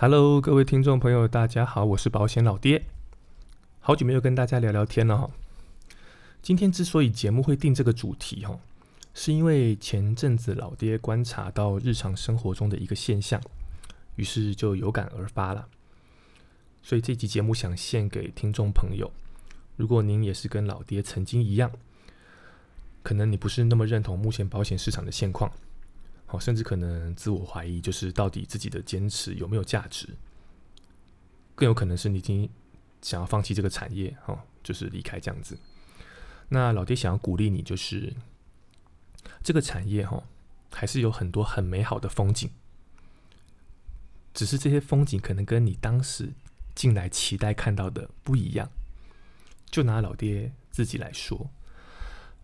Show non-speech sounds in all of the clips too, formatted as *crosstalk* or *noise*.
Hello，各位听众朋友，大家好，我是保险老爹，好久没有跟大家聊聊天了哈。今天之所以节目会定这个主题哈，是因为前阵子老爹观察到日常生活中的一个现象，于是就有感而发了。所以这集节目想献给听众朋友，如果您也是跟老爹曾经一样，可能你不是那么认同目前保险市场的现况。好，甚至可能自我怀疑，就是到底自己的坚持有没有价值？更有可能是你已经想要放弃这个产业，哈，就是离开这样子。那老爹想要鼓励你，就是这个产业，哈，还是有很多很美好的风景，只是这些风景可能跟你当时进来期待看到的不一样。就拿老爹自己来说，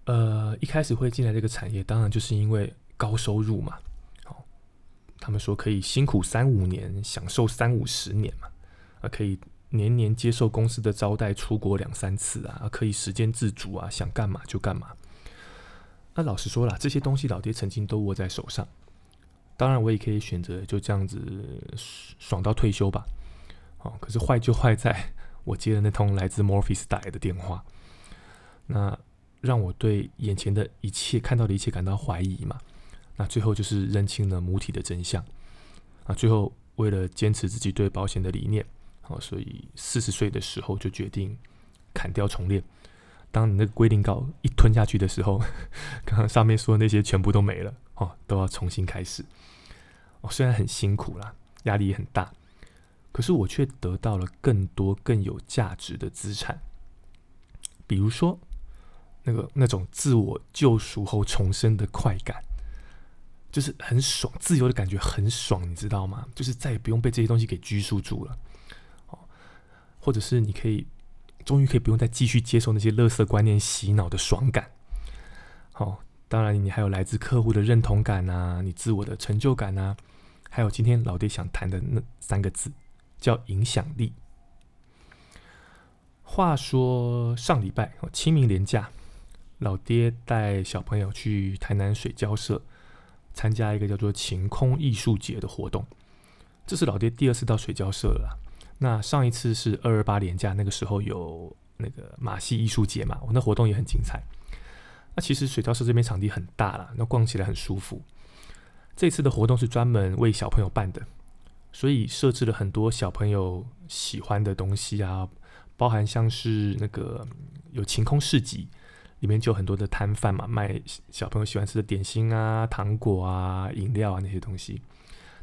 呃，一开始会进来这个产业，当然就是因为。高收入嘛，好，他们说可以辛苦三五年，享受三五十年嘛，啊，可以年年接受公司的招待，出国两三次啊，可以时间自主啊，想干嘛就干嘛。那老实说了，这些东西老爹曾经都握在手上，当然我也可以选择就这样子爽到退休吧。哦，可是坏就坏在我接了那通来自 Morpheus 打来的电话，那让我对眼前的一切看到的一切感到怀疑嘛。那最后就是认清了母体的真相啊！最后为了坚持自己对保险的理念，好，所以四十岁的时候就决定砍掉重练。当你那个规定稿一吞下去的时候，*laughs* 刚刚上面说的那些全部都没了哦，都要重新开始。哦，虽然很辛苦啦，压力也很大，可是我却得到了更多更有价值的资产，比如说那个那种自我救赎后重生的快感。就是很爽，自由的感觉很爽，你知道吗？就是再也不用被这些东西给拘束住了，哦，或者是你可以终于可以不用再继续接受那些垃圾观念洗脑的爽感，好，当然你还有来自客户的认同感啊，你自我的成就感啊，还有今天老爹想谈的那三个字叫影响力。话说上礼拜清明连假，老爹带小朋友去台南水交社。参加一个叫做晴空艺术节的活动，这是老爹第二次到水交社了。那上一次是二二八年假，那个时候有那个马戏艺术节嘛，我那活动也很精彩。那其实水交社这边场地很大了，那逛起来很舒服。这次的活动是专门为小朋友办的，所以设置了很多小朋友喜欢的东西啊，包含像是那个有晴空市集。里面就有很多的摊贩嘛，卖小朋友喜欢吃的点心啊、糖果啊、饮料啊那些东西。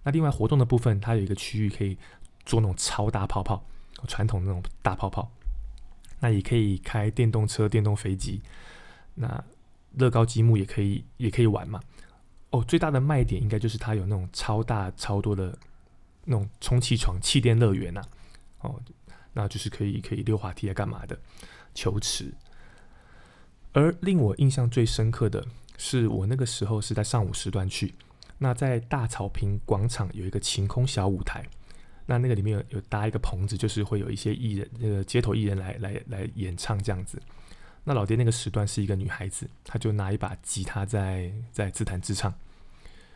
那另外活动的部分，它有一个区域可以做那种超大泡泡，传统那种大泡泡。那也可以开电动车、电动飞机。那乐高积木也可以，也可以玩嘛。哦，最大的卖点应该就是它有那种超大、超多的那种充气床、气垫乐园呐。哦，那就是可以可以溜滑梯啊，干嘛的？球池。而令我印象最深刻的是，我那个时候是在上午时段去。那在大草坪广场有一个晴空小舞台，那那个里面有有搭一个棚子，就是会有一些艺人，那个街头艺人来来来演唱这样子。那老爹那个时段是一个女孩子，她就拿一把吉他在在自弹自唱。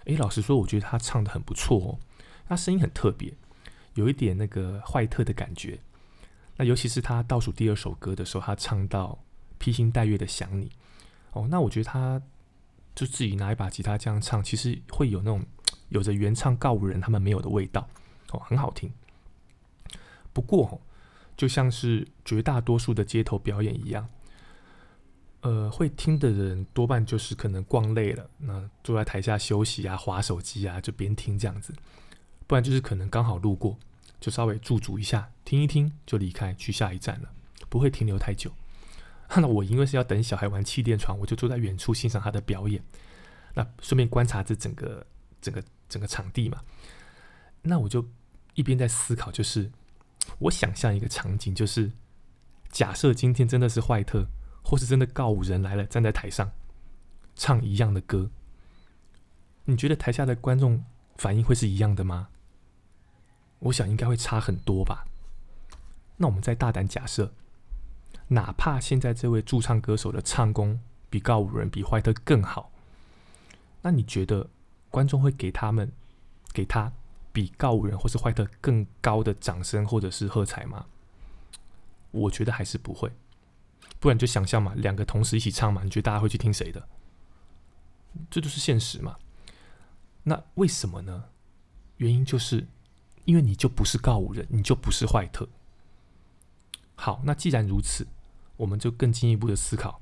诶，老实说，我觉得她唱的很不错哦，她声音很特别，有一点那个坏特的感觉。那尤其是她倒数第二首歌的时候，她唱到。披星戴月的想你，哦，那我觉得他就自己拿一把吉他这样唱，其实会有那种有着原唱告五人他们没有的味道，哦，很好听。不过，就像是绝大多数的街头表演一样，呃，会听的人多半就是可能逛累了，那坐在台下休息啊，划手机啊，就边听这样子；不然就是可能刚好路过，就稍微驻足一下，听一听就离开去下一站了，不会停留太久。*laughs* 那我因为是要等小孩玩气垫床，我就坐在远处欣赏他的表演，那顺便观察这整个整个整个场地嘛。那我就一边在思考，就是我想象一个场景，就是假设今天真的是坏特，或是真的告五人来了，站在台上唱一样的歌，你觉得台下的观众反应会是一样的吗？我想应该会差很多吧。那我们再大胆假设。哪怕现在这位驻唱歌手的唱功比告五人、比怀特更好，那你觉得观众会给他们、给他比告五人或是怀特更高的掌声或者是喝彩吗？我觉得还是不会。不然就想象嘛，两个同时一起唱嘛，你觉得大家会去听谁的？这就是现实嘛。那为什么呢？原因就是因为你就不是告五人，你就不是坏特。好，那既然如此，我们就更进一步的思考，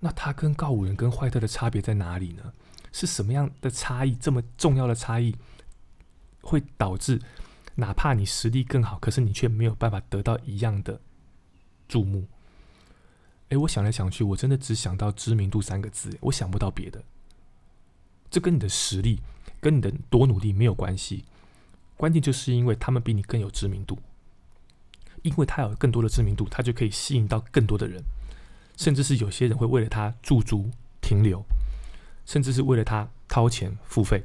那他跟告五人跟坏特的差别在哪里呢？是什么样的差异？这么重要的差异，会导致哪怕你实力更好，可是你却没有办法得到一样的注目。哎，我想来想去，我真的只想到知名度三个字，我想不到别的。这跟你的实力、跟你的多努力没有关系，关键就是因为他们比你更有知名度，因为他有更多的知名度，他就可以吸引到更多的人，甚至是有些人会为了他驻足停留。甚至是为了他掏钱付费，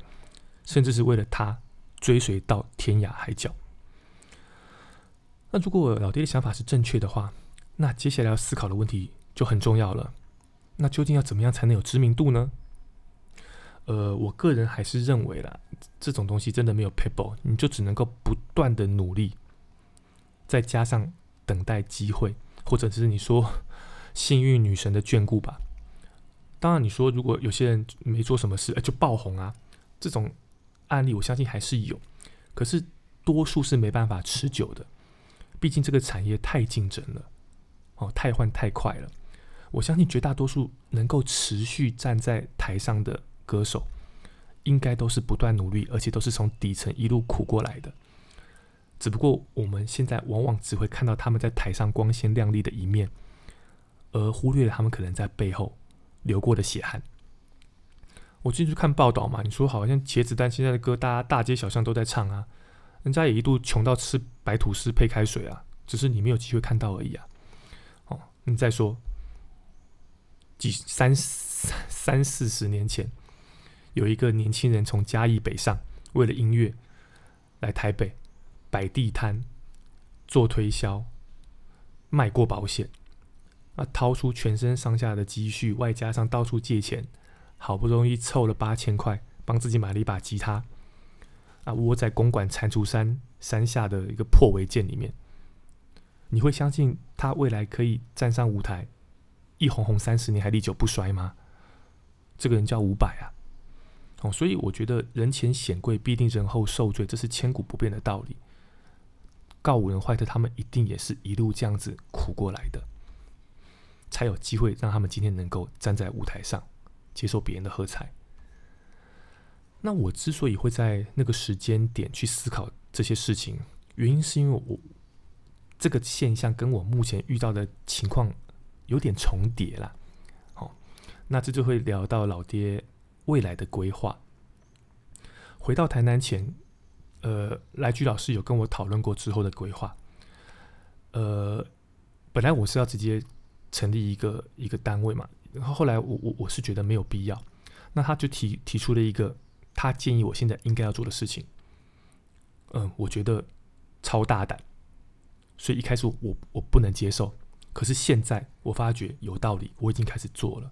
甚至是为了他追随到天涯海角。那如果老爹的想法是正确的话，那接下来要思考的问题就很重要了。那究竟要怎么样才能有知名度呢？呃，我个人还是认为啦，这种东西真的没有 people，你就只能够不断的努力，再加上等待机会，或者是你说 *laughs* 幸运女神的眷顾吧。当然，你说如果有些人没做什么事，哎，就爆红啊，这种案例我相信还是有，可是多数是没办法持久的，毕竟这个产业太竞争了，哦，太换太快了。我相信绝大多数能够持续站在台上的歌手，应该都是不断努力，而且都是从底层一路苦过来的。只不过我们现在往往只会看到他们在台上光鲜亮丽的一面，而忽略了他们可能在背后。流过的血汗，我进去看报道嘛。你说好像茄子蛋现在的歌，大家大街小巷都在唱啊。人家也一度穷到吃白吐司配开水啊，只是你没有机会看到而已啊。哦，你再说几三三四十年前，有一个年轻人从嘉义北上，为了音乐来台北摆地摊、做推销、卖过保险。啊，掏出全身上下的积蓄，外加上到处借钱，好不容易凑了八千块，帮自己买了一把吉他。啊，窝在公馆蟾蜍山山下的一个破违建里面，你会相信他未来可以站上舞台，一红红三十年还历久不衰吗？这个人叫伍佰啊。哦，所以我觉得人前显贵必定人后受罪，这是千古不变的道理。告五人坏的他们一定也是一路这样子苦过来的。才有机会让他们今天能够站在舞台上接受别人的喝彩。那我之所以会在那个时间点去思考这些事情，原因是因为我这个现象跟我目前遇到的情况有点重叠了。好，那这就会聊到老爹未来的规划。回到台南前，呃，来居老师有跟我讨论过之后的规划。呃，本来我是要直接。成立一个一个单位嘛，然后后来我我我是觉得没有必要，那他就提提出了一个他建议我现在应该要做的事情，嗯，我觉得超大胆，所以一开始我我不能接受，可是现在我发觉有道理，我已经开始做了。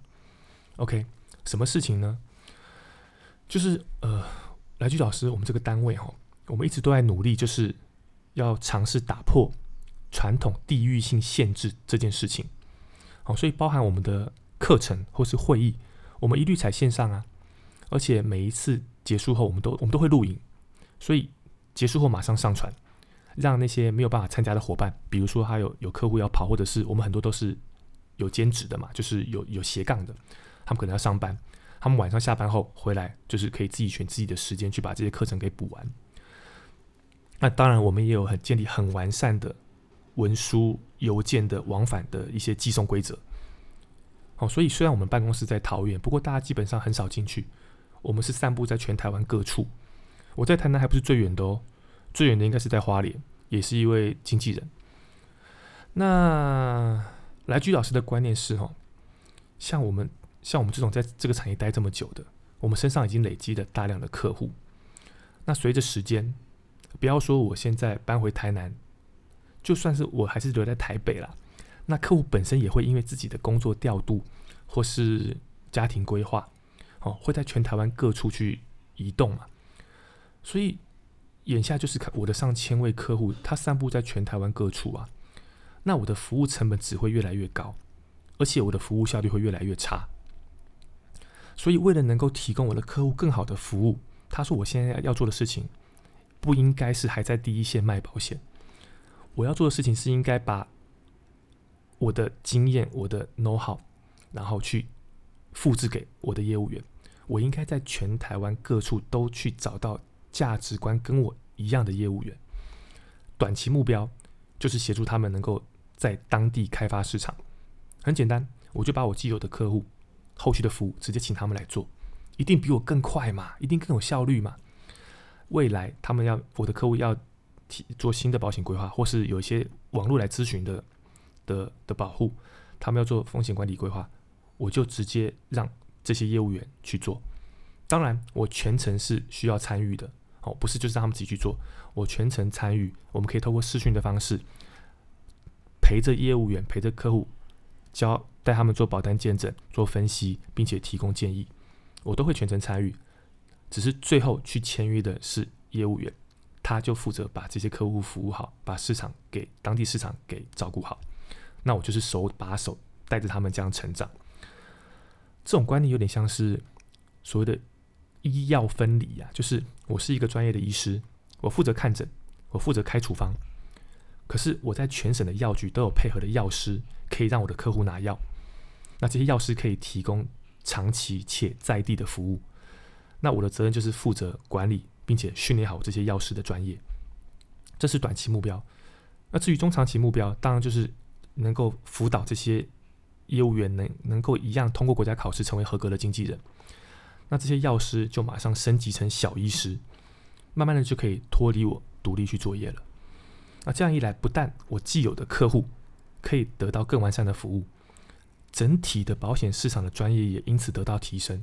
OK，什么事情呢？就是呃，来居老师，我们这个单位哈，我们一直都在努力，就是要尝试打破传统地域性限制这件事情。好，所以包含我们的课程或是会议，我们一律采线上啊，而且每一次结束后，我们都我们都会录影，所以结束后马上上传，让那些没有办法参加的伙伴，比如说他有有客户要跑，或者是我们很多都是有兼职的嘛，就是有有斜杠的，他们可能要上班，他们晚上下班后回来，就是可以自己选自己的时间去把这些课程给补完。那当然，我们也有很建立很完善的。文书邮件的往返的一些寄送规则，好，所以虽然我们办公室在桃园，不过大家基本上很少进去。我们是散布在全台湾各处。我在台南还不是最远的哦，最远的应该是在花莲，也是一位经纪人。那来居老师的观念是哦，像我们像我们这种在这个产业待这么久的，我们身上已经累积了大量的客户。那随着时间，不要说我现在搬回台南。就算是我还是留在台北啦，那客户本身也会因为自己的工作调度或是家庭规划，哦，会在全台湾各处去移动嘛。所以眼下就是看我的上千位客户，他散布在全台湾各处啊，那我的服务成本只会越来越高，而且我的服务效率会越来越差。所以，为了能够提供我的客户更好的服务，他说我现在要做的事情，不应该是还在第一线卖保险，我要做的事情是应该把我的经验、我的 know how，然后去复制给我的业务员。我应该在全台湾各处都去找到价值观跟我一样的业务员。短期目标就是协助他们能够在当地开发市场。很简单，我就把我既有的客户后续的服务直接请他们来做，一定比我更快嘛，一定更有效率嘛。未来他们要我的客户要提做新的保险规划，或是有一些网络来咨询的的的保护，他们要做风险管理规划，我就直接让。这些业务员去做，当然我全程是需要参与的，哦，不是就是让他们自己去做，我全程参与。我们可以透过视讯的方式，陪着业务员，陪着客户，教带他们做保单见证、做分析，并且提供建议，我都会全程参与。只是最后去签约的是业务员，他就负责把这些客户服务好，把市场给当地市场给照顾好。那我就是手把手带着他们这样成长。这种观念有点像是所谓的医药分离呀，就是我是一个专业的医师，我负责看诊，我负责开处方，可是我在全省的药局都有配合的药师，可以让我的客户拿药。那这些药师可以提供长期且在地的服务。那我的责任就是负责管理，并且训练好这些药师的专业。这是短期目标。那至于中长期目标，当然就是能够辅导这些。业务员能能够一样通过国家考试成为合格的经纪人，那这些药师就马上升级成小医师，慢慢的就可以脱离我独立去作业了。那这样一来，不但我既有的客户可以得到更完善的服务，整体的保险市场的专业也因此得到提升。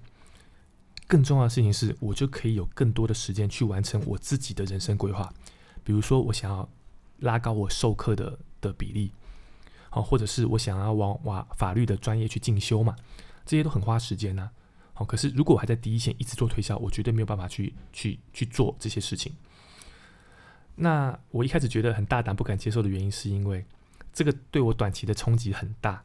更重要的事情是，我就可以有更多的时间去完成我自己的人生规划，比如说我想要拉高我授课的的比例。好，或者是我想要往往法律的专业去进修嘛，这些都很花时间呐。好，可是如果我还在第一线一直做推销，我绝对没有办法去去去做这些事情。那我一开始觉得很大胆不敢接受的原因，是因为这个对我短期的冲击很大，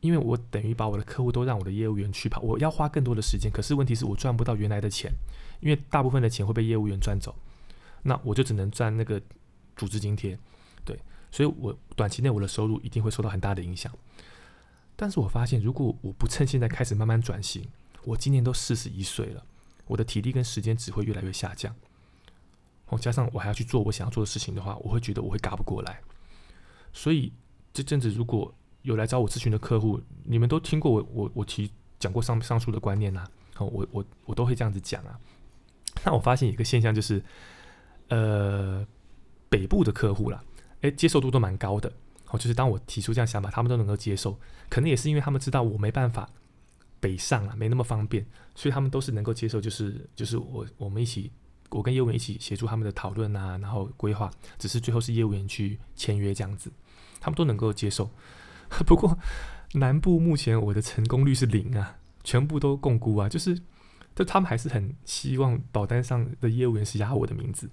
因为我等于把我的客户都让我的业务员去跑，我要花更多的时间，可是问题是我赚不到原来的钱，因为大部分的钱会被业务员赚走，那我就只能赚那个组织津贴。对所以，我短期内我的收入一定会受到很大的影响。但是我发现，如果我不趁现在开始慢慢转型，我今年都四十一岁了，我的体力跟时间只会越来越下降。哦，加上我还要去做我想要做的事情的话，我会觉得我会嘎不过来。所以这阵子如果有来找我咨询的客户，你们都听过我我我提讲过上上述的观念呐。哦，我我我都会这样子讲啊。那我发现一个现象就是，呃，北部的客户啦。诶，接受度都蛮高的，哦，就是当我提出这样想法，他们都能够接受。可能也是因为他们知道我没办法北上啊，没那么方便，所以他们都是能够接受。就是就是我我们一起，我跟业务员一起协助他们的讨论啊，然后规划，只是最后是业务员去签约这样子，他们都能够接受。*laughs* 不过南部目前我的成功率是零啊，全部都共估啊，就是就他们还是很希望保单上的业务员是压我的名字。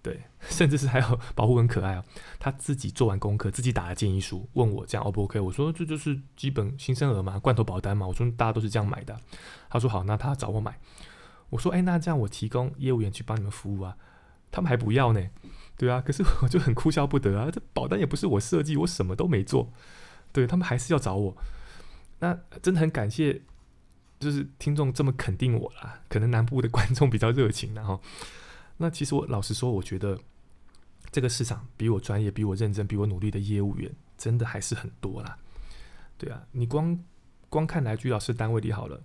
对，甚至是还有保护很可爱哦，他自己做完功课，自己打了建议书，问我这样 O 不 OK？我说这就是基本新生儿嘛，罐头保单嘛。我说大家都是这样买的。他说好，那他找我买。我说哎，那这样我提供业务员去帮你们服务啊，他们还不要呢。对啊，可是我就很哭笑不得啊，这保单也不是我设计，我什么都没做，对他们还是要找我。那真的很感谢，就是听众这么肯定我啦。可能南部的 *laughs* 观众比较热情，然后。那其实我老实说，我觉得这个市场比我专业、比我认真、比我努力的业务员，真的还是很多啦。对啊，你光光看来居老师单位里好了，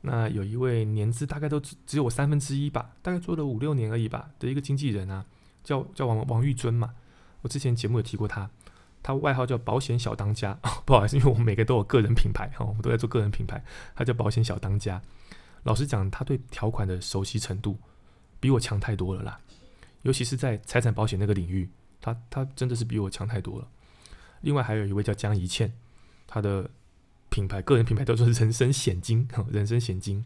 那有一位年资大概都只只有我三分之一吧，大概做了五六年而已吧的一个经纪人啊，叫叫王王玉尊嘛。我之前节目有提过他，他外号叫保险小当家。*laughs* 不好意思，因为我们每个都有个人品牌哈，*laughs* 我们都在做个人品牌。他叫保险小当家。老实讲，他对条款的熟悉程度。比我强太多了啦，尤其是在财产保险那个领域，他他真的是比我强太多了。另外还有一位叫江怡倩，他的品牌个人品牌叫做人生险金，*laughs* 人生险金。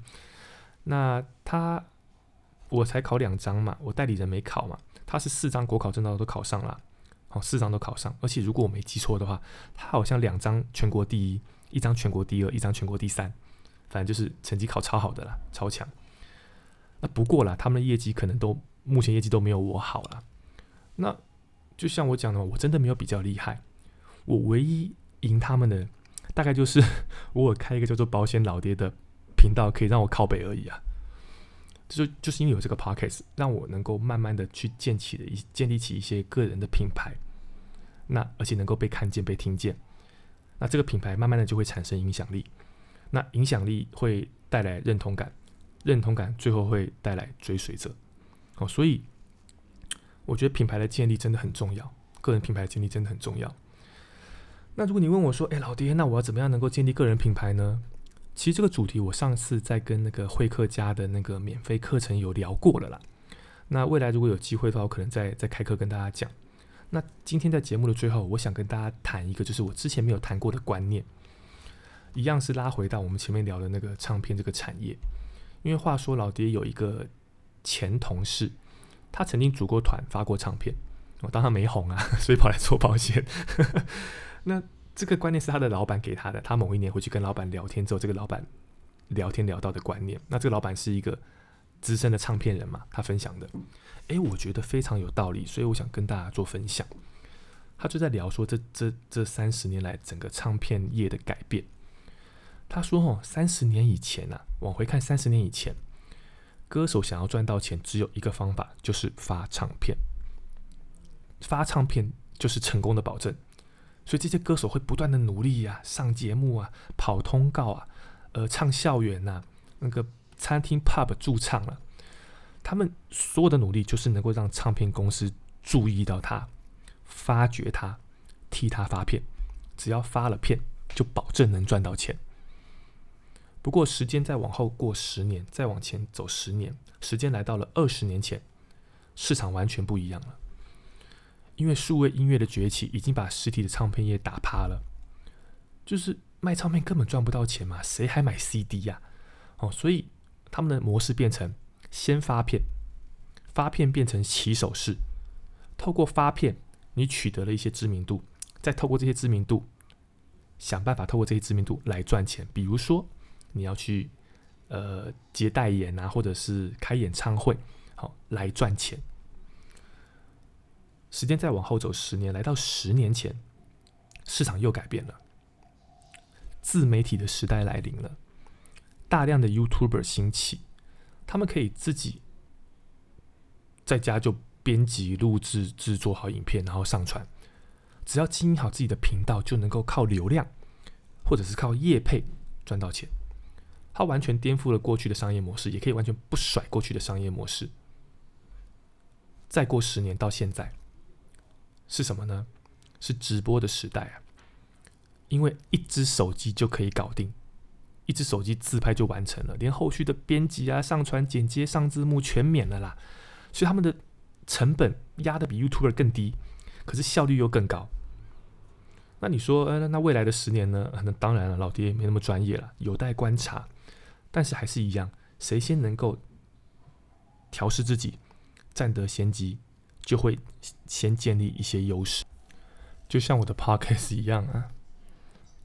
那他我才考两张嘛，我代理人没考嘛，他是四张国考证照都考上了，好，四张都考上，而且如果我没记错的话，他好像两张全国第一，一张全国第二，一张全国第三，反正就是成绩考超好的啦，超强。那不过啦，他们的业绩可能都目前业绩都没有我好了。那就像我讲的，我真的没有比较厉害，我唯一赢他们的大概就是 *laughs* 我有开一个叫做保险老爹的频道，可以让我靠北而已啊。就就是因为有这个 podcast，让我能够慢慢的去建起的一建立起一些个人的品牌，那而且能够被看见、被听见，那这个品牌慢慢的就会产生影响力，那影响力会带来认同感，认同感最后会带来追随者，哦，所以我觉得品牌的建立真的很重要，个人品牌建立真的很重要。那如果你问我说，哎，老爹，那我要怎么样能够建立个人品牌呢？其实这个主题我上次在跟那个会客家的那个免费课程有聊过了啦。那未来如果有机会的话，我可能再再开课跟大家讲。那今天在节目的最后，我想跟大家谈一个，就是我之前没有谈过的观念，一样是拉回到我们前面聊的那个唱片这个产业。因为话说老爹有一个前同事，他曾经组过团发过唱片，我当他没红啊，*laughs* 所以跑来做保险。*laughs* 那。这个观念是他的老板给他的。他某一年回去跟老板聊天之后，这个老板聊天聊到的观念。那这个老板是一个资深的唱片人嘛？他分享的，诶，我觉得非常有道理，所以我想跟大家做分享。他就在聊说，这这这三十年来整个唱片业的改变。他说：“哦，三十年以前呐，往回看三十年以前，歌手想要赚到钱，只有一个方法，就是发唱片。发唱片就是成功的保证。”所以这些歌手会不断的努力呀，上节目啊，跑通告啊，呃，唱校园呐，那个餐厅 pub 驻唱了，他们所有的努力就是能够让唱片公司注意到他，发掘他，替他发片，只要发了片，就保证能赚到钱。不过时间再往后过十年，再往前走十年，时间来到了二十年前，市场完全不一样了。因为数位音乐的崛起，已经把实体的唱片业打趴了。就是卖唱片根本赚不到钱嘛，谁还买 CD 呀？哦，所以他们的模式变成先发片，发片变成起手式，透过发片，你取得了一些知名度，再透过这些知名度，想办法透过这些知名度来赚钱。比如说，你要去呃接代言啊，或者是开演唱会，好来赚钱。时间再往后走十年，来到十年前，市场又改变了。自媒体的时代来临了，大量的 YouTuber 兴起，他们可以自己在家就编辑、录制、制作好影片，然后上传。只要经营好自己的频道，就能够靠流量，或者是靠业配赚到钱。它完全颠覆了过去的商业模式，也可以完全不甩过去的商业模式。再过十年到现在。是什么呢？是直播的时代啊！因为一只手机就可以搞定，一只手机自拍就完成了，连后续的编辑啊、上传、剪接、上字幕全免了啦。所以他们的成本压的比 YouTube 更低，可是效率又更高。那你说，呃，那未来的十年呢？那当然了，老爹也没那么专业了，有待观察。但是还是一样，谁先能够调试自己，占得先机。就会先建立一些优势，就像我的 podcast *laughs* 一样啊。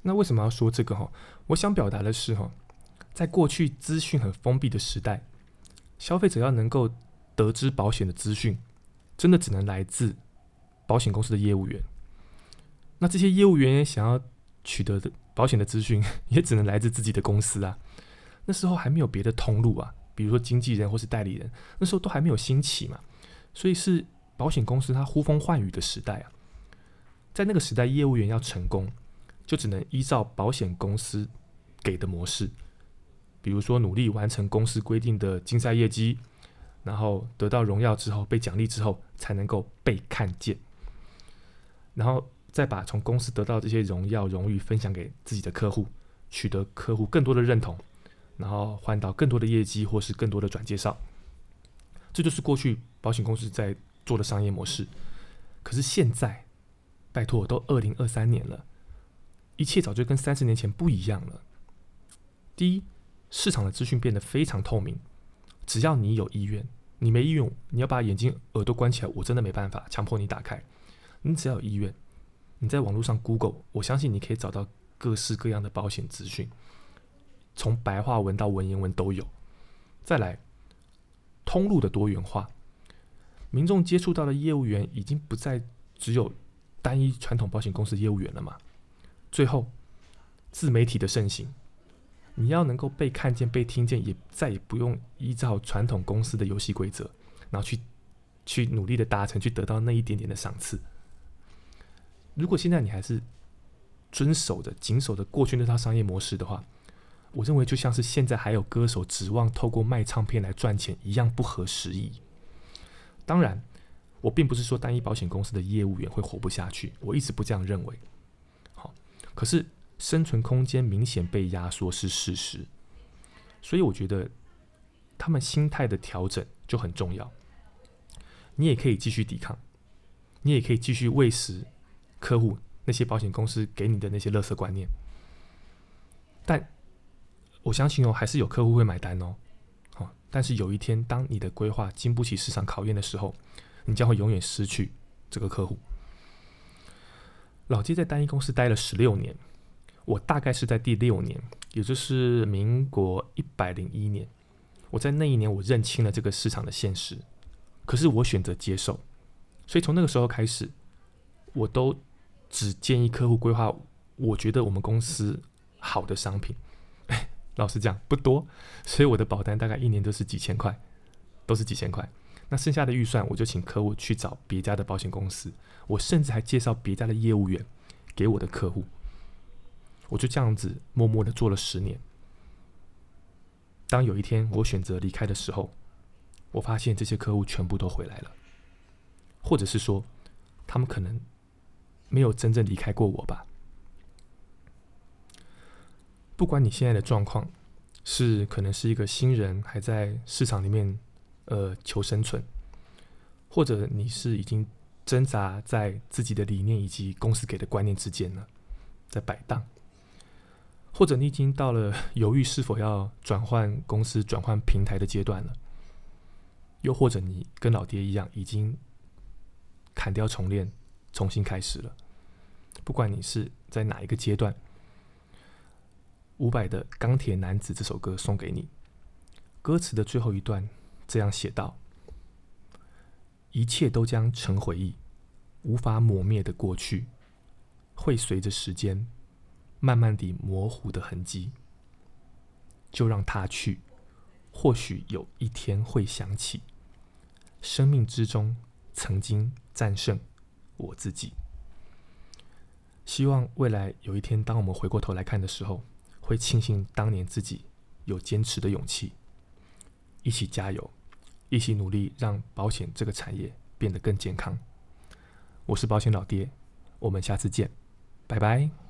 那为什么要说这个哈？我想表达的是哈，在过去资讯很封闭的时代，消费者要能够得知保险的资讯，真的只能来自保险公司的业务员。那这些业务员想要取得的保险的资讯，*laughs* 也只能来自自己的公司啊。那时候还没有别的通路啊，比如说经纪人或是代理人，那时候都还没有兴起嘛，所以是。保险公司它呼风唤雨的时代啊，在那个时代，业务员要成功，就只能依照保险公司给的模式，比如说努力完成公司规定的竞赛业绩，然后得到荣耀之后，被奖励之后，才能够被看见，然后再把从公司得到这些荣耀荣誉分享给自己的客户，取得客户更多的认同，然后换到更多的业绩或是更多的转介绍，这就是过去保险公司在。做的商业模式，可是现在，拜托，都二零二三年了，一切早就跟三十年前不一样了。第一，市场的资讯变得非常透明，只要你有意愿，你没意愿，你要把眼睛、耳朵关起来，我真的没办法强迫你打开。你只要有意愿，你在网络上 Google，我相信你可以找到各式各样的保险资讯，从白话文到文言文都有。再来，通路的多元化，民众接触到的业务员已经不再只有单一传统保险公司业务员了嘛？最后，自媒体的盛行。你要能够被看见、被听见，也再也不用依照传统公司的游戏规则，然后去去努力的达成，去得到那一点点的赏赐。如果现在你还是遵守着、谨守着过去那套商业模式的话，我认为就像是现在还有歌手指望透过卖唱片来赚钱一样不合时宜。当然，我并不是说单一保险公司的业务员会活不下去，我一直不这样认为。好，可是。生存空间明显被压缩是事实，所以我觉得他们心态的调整就很重要。你也可以继续抵抗，你也可以继续喂食客户那些保险公司给你的那些垃圾观念。但我相信哦，还是有客户会买单哦。但是有一天，当你的规划经不起市场考验的时候，你将会永远失去这个客户。老街在单一公司待了十六年。我大概是在第六年，也就是民国一百零一年，我在那一年我认清了这个市场的现实，可是我选择接受，所以从那个时候开始，我都只建议客户规划我觉得我们公司好的商品。老实讲不多，所以我的保单大概一年都是几千块，都是几千块。那剩下的预算，我就请客户去找别家的保险公司，我甚至还介绍别家的业务员给我的客户。我就这样子默默的做了十年。当有一天我选择离开的时候，我发现这些客户全部都回来了，或者是说，他们可能没有真正离开过我吧。不管你现在的状况是可能是一个新人，还在市场里面呃求生存，或者你是已经挣扎在自己的理念以及公司给的观念之间了，在摆荡。或者你已经到了 *laughs* 犹豫是否要转换公司、转换平台的阶段了，又或者你跟老爹一样，已经砍掉重练，重新开始了。不管你是在哪一个阶段，伍佰的《钢铁男子》这首歌送给你。歌词的最后一段这样写道：“一切都将成回忆，无法抹灭的过去，会随着时间。”慢慢地模糊的痕迹，就让它去。或许有一天会想起，生命之中曾经战胜我自己。希望未来有一天，当我们回过头来看的时候，会庆幸当年自己有坚持的勇气。一起加油，一起努力，让保险这个产业变得更健康。我是保险老爹，我们下次见，拜拜。